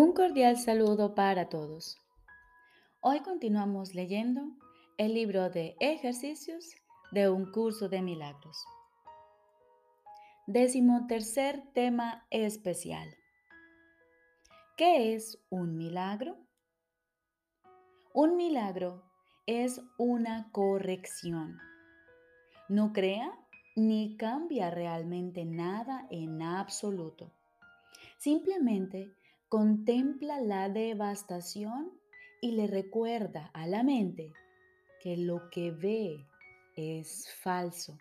Un cordial saludo para todos. Hoy continuamos leyendo el libro de ejercicios de un curso de milagros. Décimo tercer tema especial. ¿Qué es un milagro? Un milagro es una corrección. No crea ni cambia realmente nada en absoluto. Simplemente contempla la devastación y le recuerda a la mente que lo que ve es falso.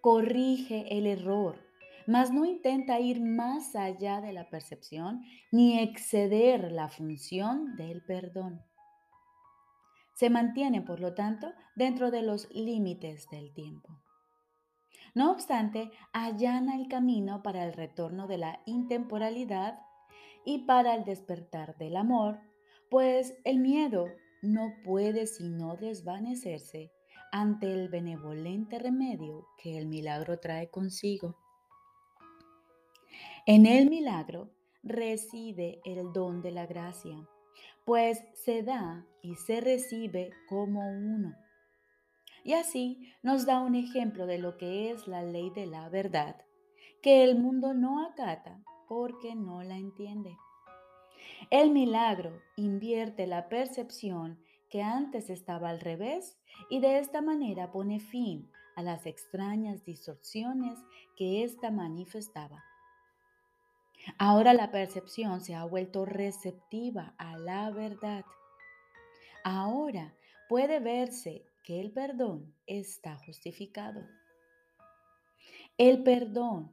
Corrige el error, mas no intenta ir más allá de la percepción ni exceder la función del perdón. Se mantiene, por lo tanto, dentro de los límites del tiempo. No obstante, allana el camino para el retorno de la intemporalidad y para el despertar del amor, pues el miedo no puede sino desvanecerse ante el benevolente remedio que el milagro trae consigo. En el milagro reside el don de la gracia, pues se da y se recibe como uno. Y así nos da un ejemplo de lo que es la ley de la verdad, que el mundo no acata porque no la entiende. El milagro invierte la percepción que antes estaba al revés y de esta manera pone fin a las extrañas distorsiones que ésta manifestaba. Ahora la percepción se ha vuelto receptiva a la verdad. Ahora puede verse que el perdón está justificado. El perdón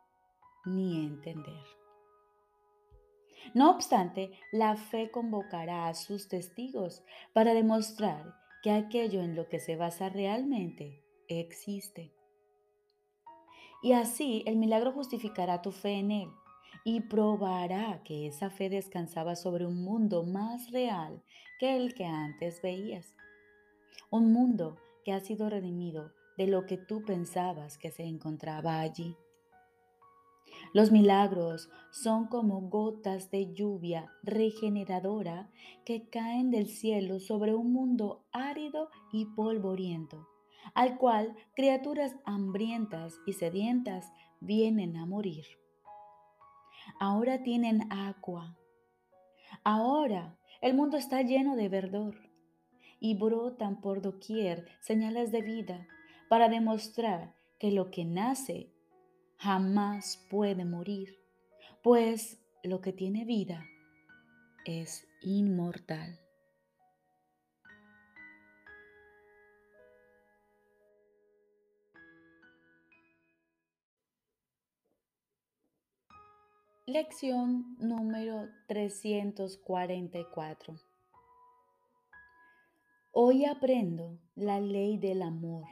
ni entender. No obstante, la fe convocará a sus testigos para demostrar que aquello en lo que se basa realmente existe. Y así el milagro justificará tu fe en él y probará que esa fe descansaba sobre un mundo más real que el que antes veías. Un mundo que ha sido redimido de lo que tú pensabas que se encontraba allí. Los milagros son como gotas de lluvia regeneradora que caen del cielo sobre un mundo árido y polvoriento, al cual criaturas hambrientas y sedientas vienen a morir. Ahora tienen agua. Ahora el mundo está lleno de verdor y brotan por doquier señales de vida para demostrar que lo que nace jamás puede morir, pues lo que tiene vida es inmortal. Lección número 344. Hoy aprendo la ley del amor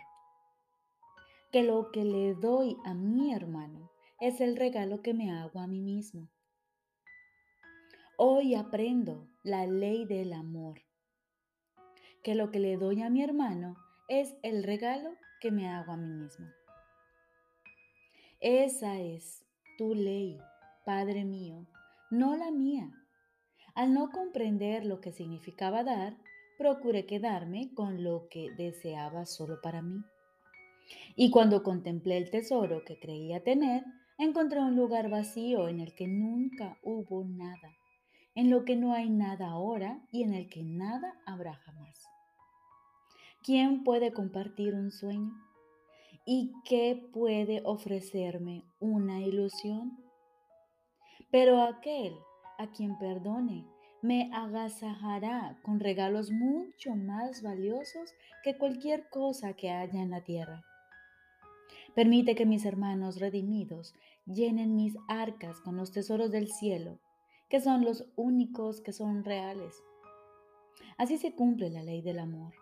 que lo que le doy a mi hermano es el regalo que me hago a mí mismo. Hoy aprendo la ley del amor, que lo que le doy a mi hermano es el regalo que me hago a mí mismo. Esa es tu ley, Padre mío, no la mía. Al no comprender lo que significaba dar, procuré quedarme con lo que deseaba solo para mí. Y cuando contemplé el tesoro que creía tener, encontré un lugar vacío en el que nunca hubo nada, en lo que no hay nada ahora y en el que nada habrá jamás. ¿Quién puede compartir un sueño? ¿Y qué puede ofrecerme una ilusión? Pero aquel a quien perdone me agasajará con regalos mucho más valiosos que cualquier cosa que haya en la tierra. Permite que mis hermanos redimidos llenen mis arcas con los tesoros del cielo, que son los únicos que son reales. Así se cumple la ley del amor.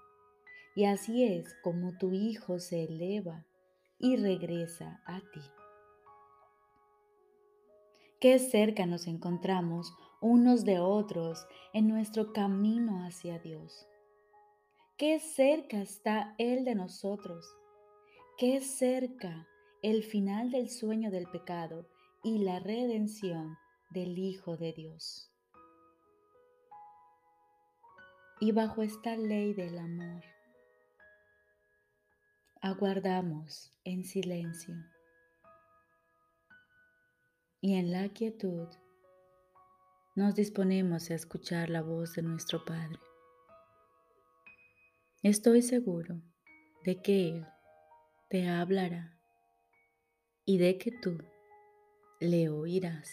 Y así es como tu Hijo se eleva y regresa a ti. Qué cerca nos encontramos unos de otros en nuestro camino hacia Dios. Qué cerca está Él de nosotros. Qué cerca el final del sueño del pecado y la redención del Hijo de Dios. Y bajo esta ley del amor, aguardamos en silencio y en la quietud nos disponemos a escuchar la voz de nuestro Padre. Estoy seguro de que Él te hablará y de que tú le oirás.